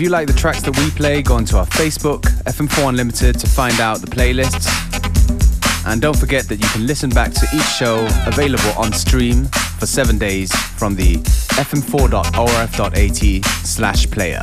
If you like the tracks that we play, go onto our Facebook, FM4 Unlimited, to find out the playlists. And don't forget that you can listen back to each show available on stream for seven days from the fm4.orf.at slash player.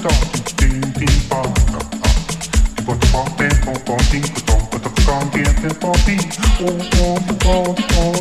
Oh, oh, oh, oh.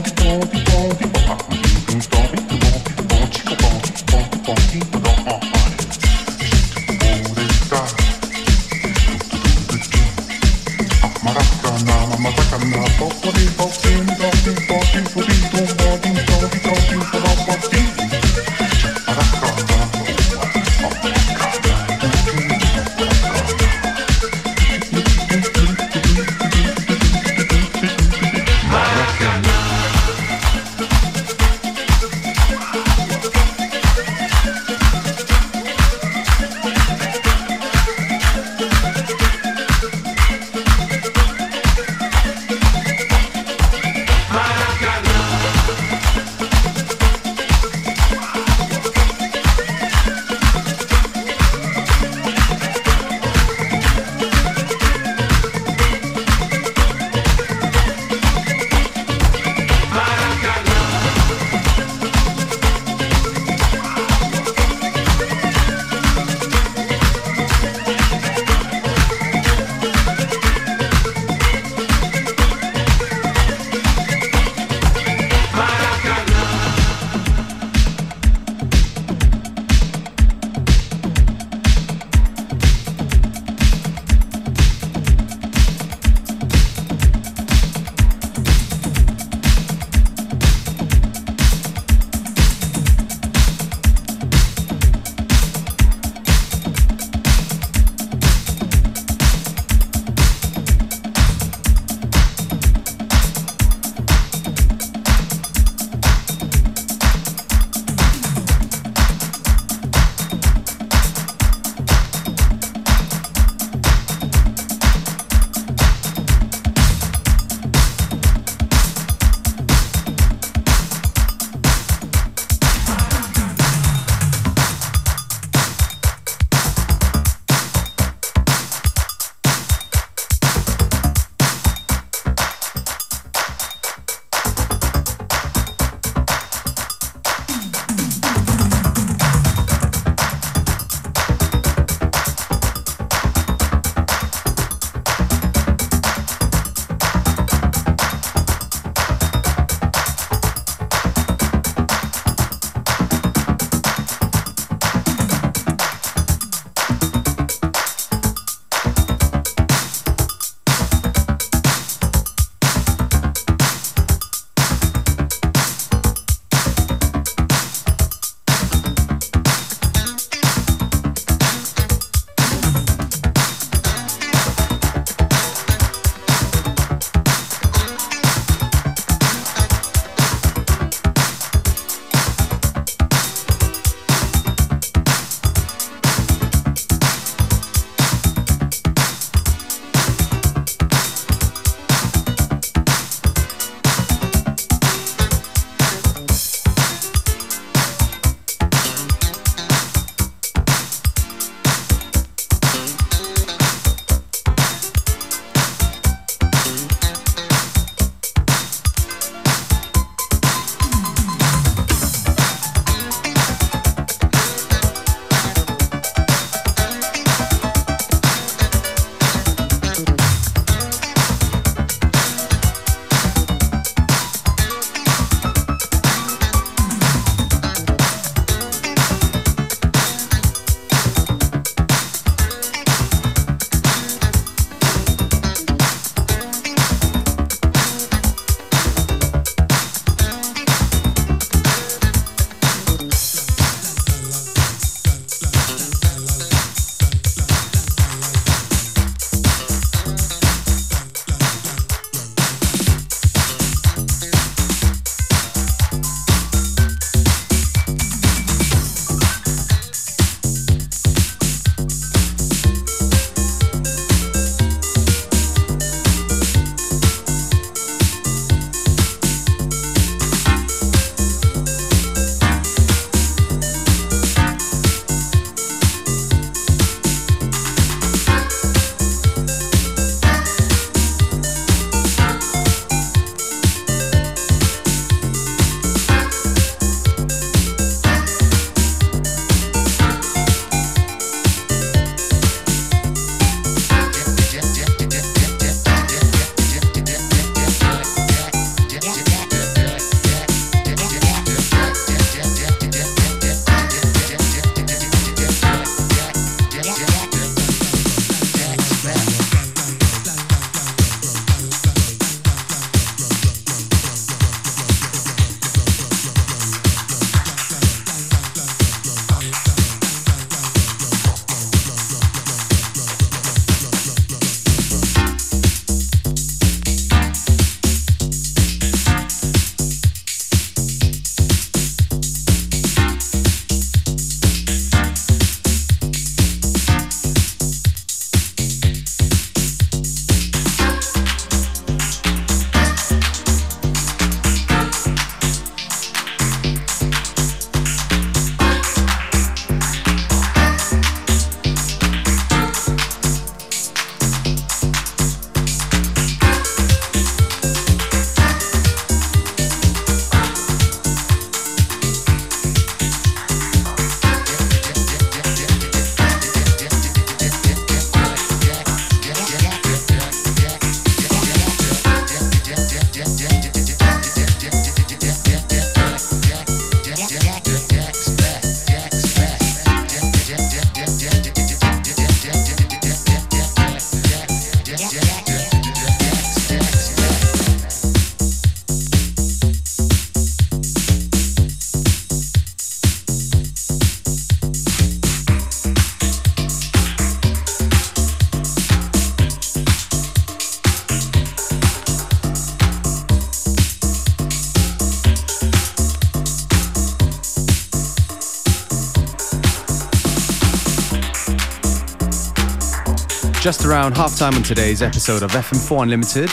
Just around halftime on today's episode of FM4 Unlimited.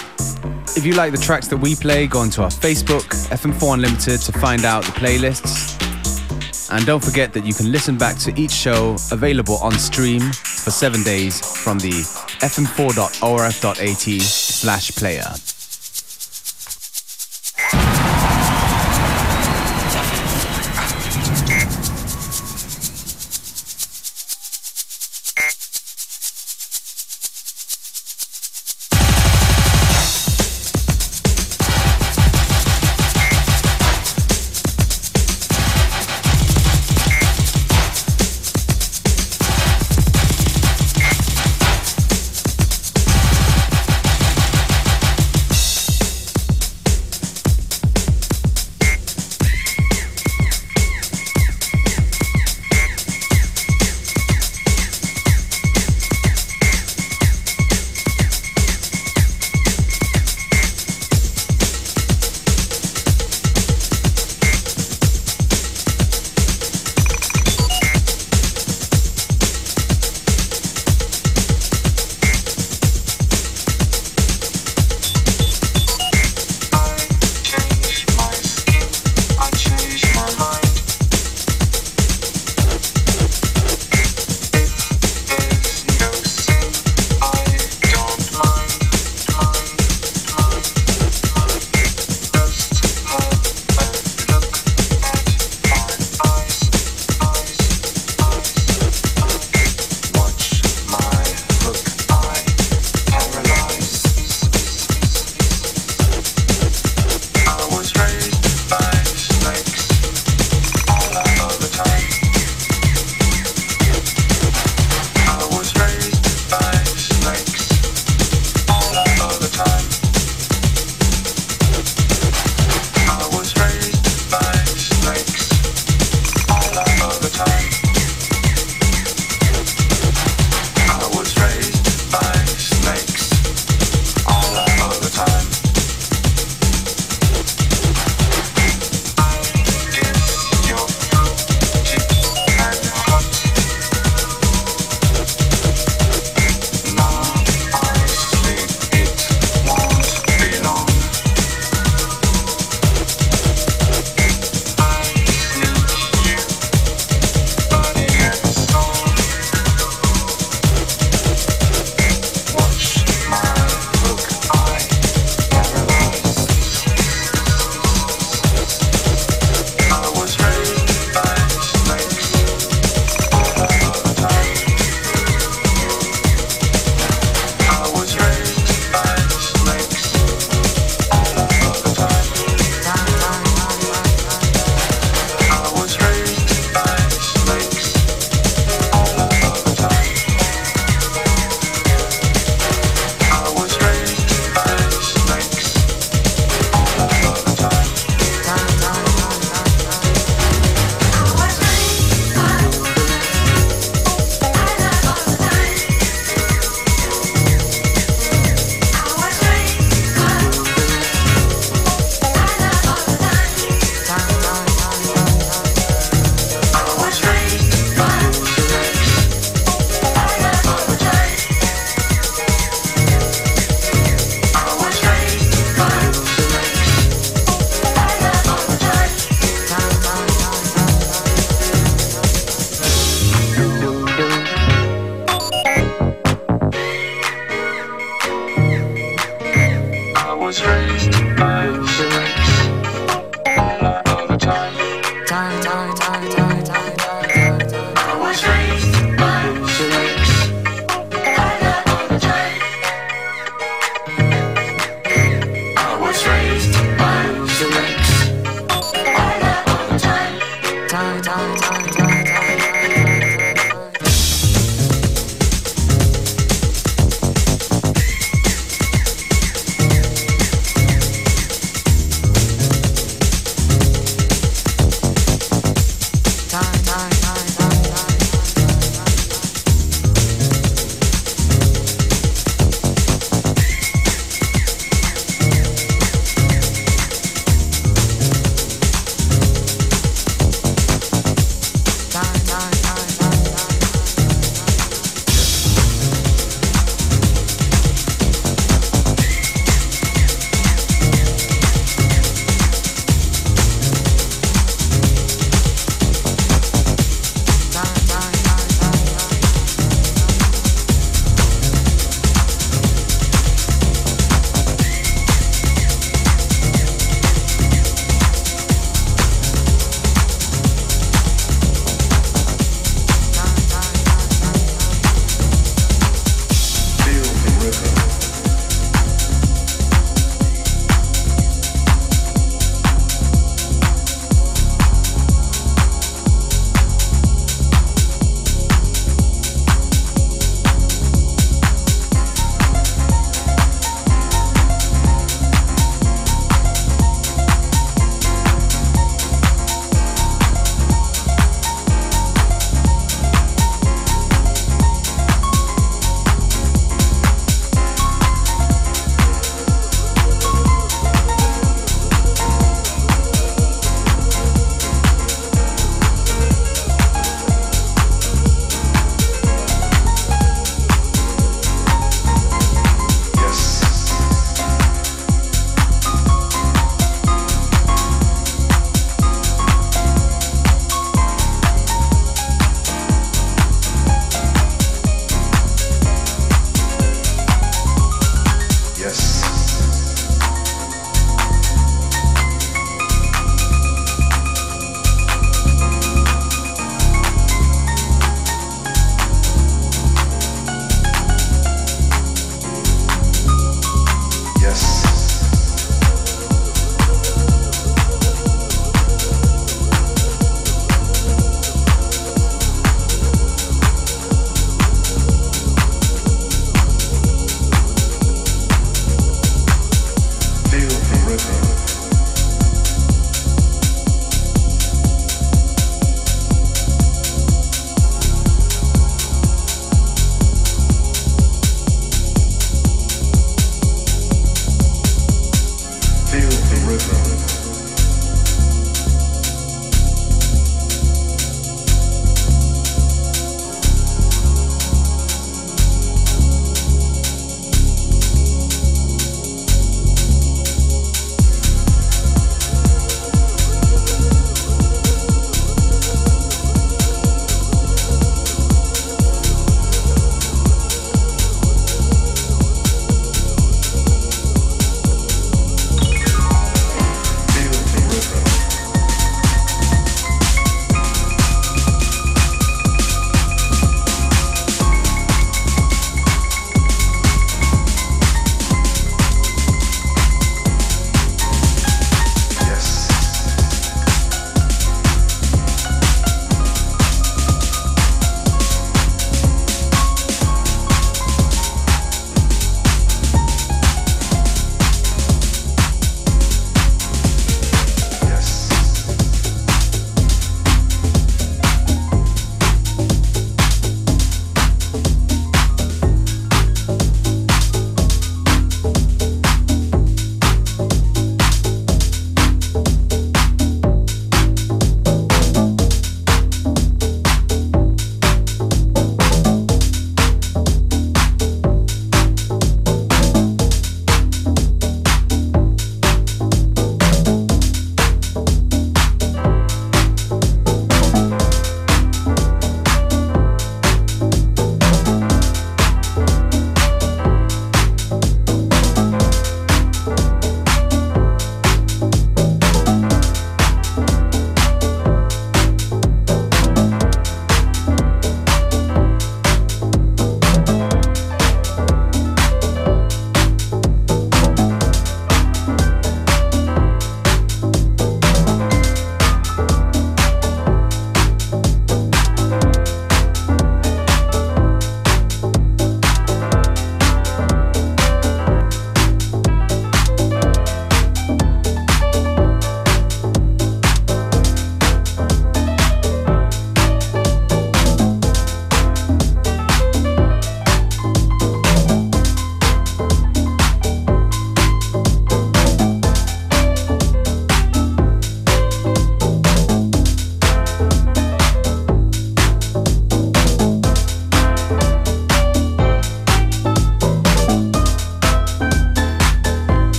If you like the tracks that we play, go onto our Facebook, FM4 Unlimited, to find out the playlists. And don't forget that you can listen back to each show available on stream for seven days from the fm4.orf.at slash player.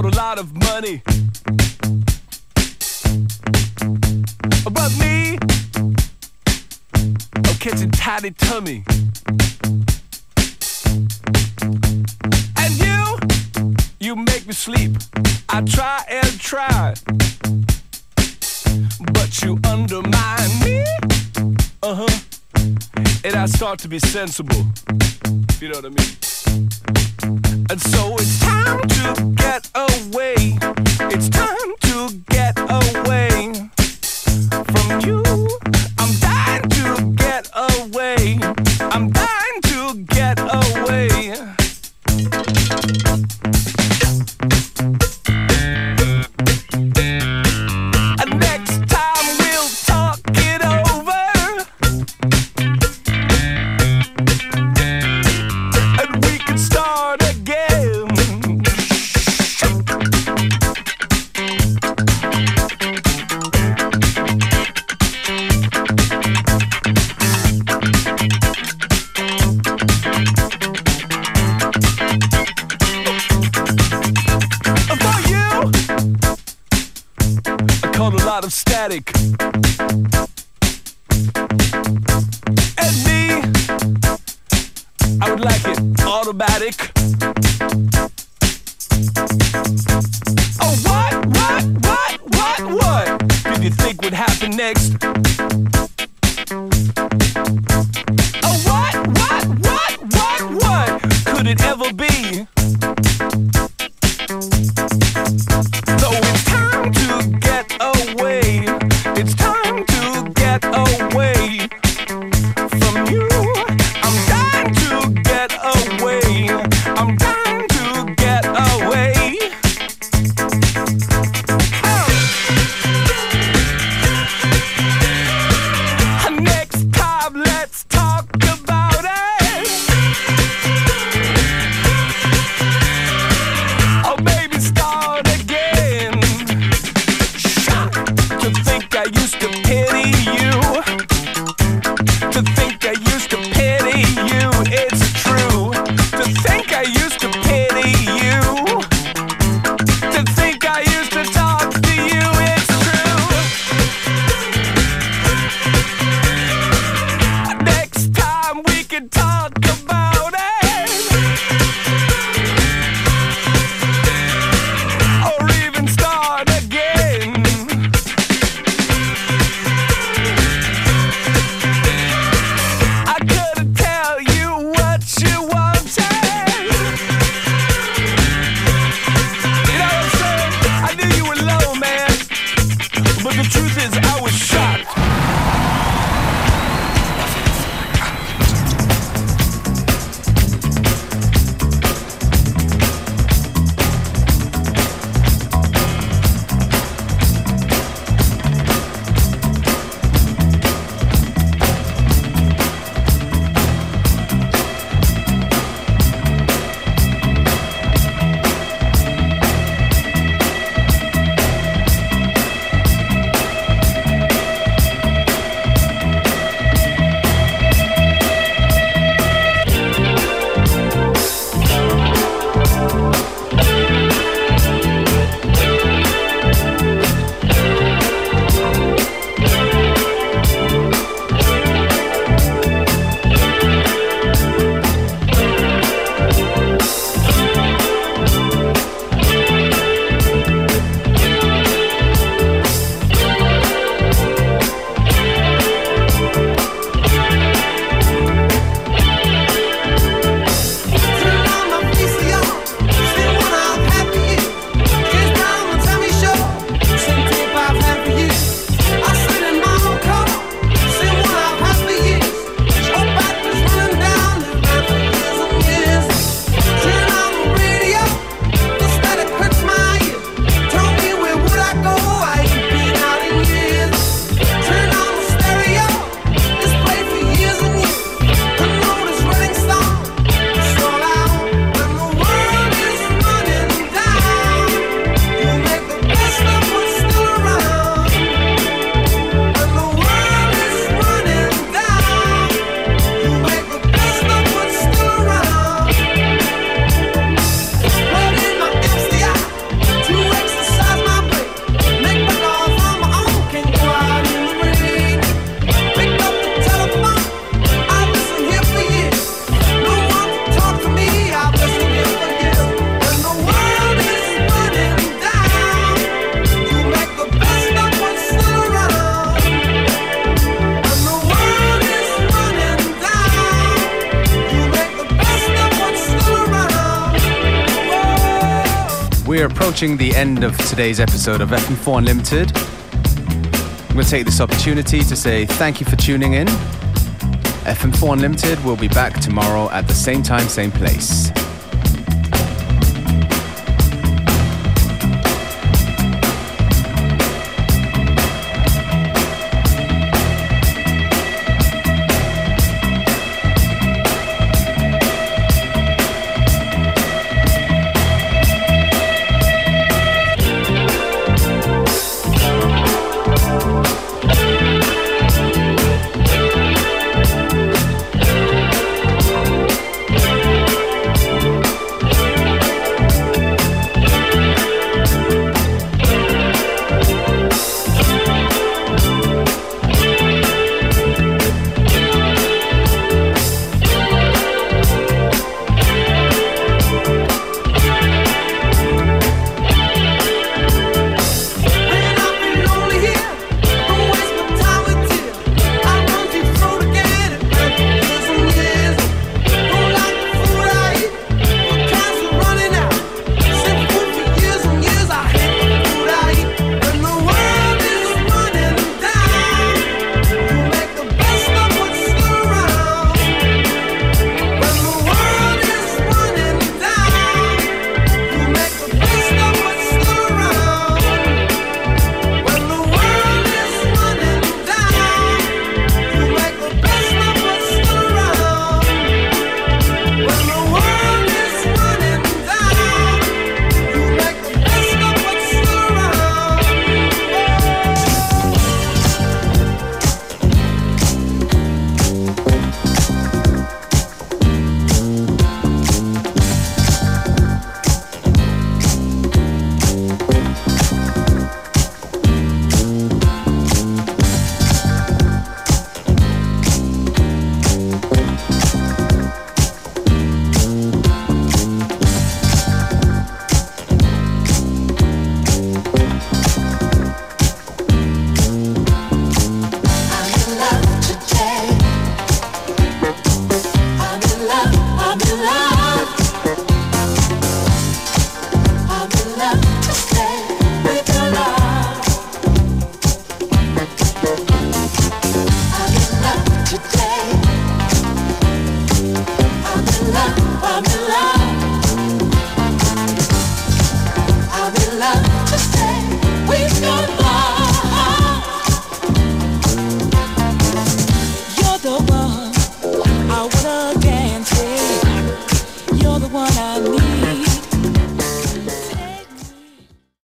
Lot of money. But me, I'm catching tiny tummy. And you, you make me sleep. I try and try, but you undermine me. Uh huh. And I start to be sensible. If you know what I mean. And so it's to get away. It's time approaching the end of today's episode of FM4 Unlimited. I'm going to take this opportunity to say thank you for tuning in. FM4 Unlimited will be back tomorrow at the same time, same place.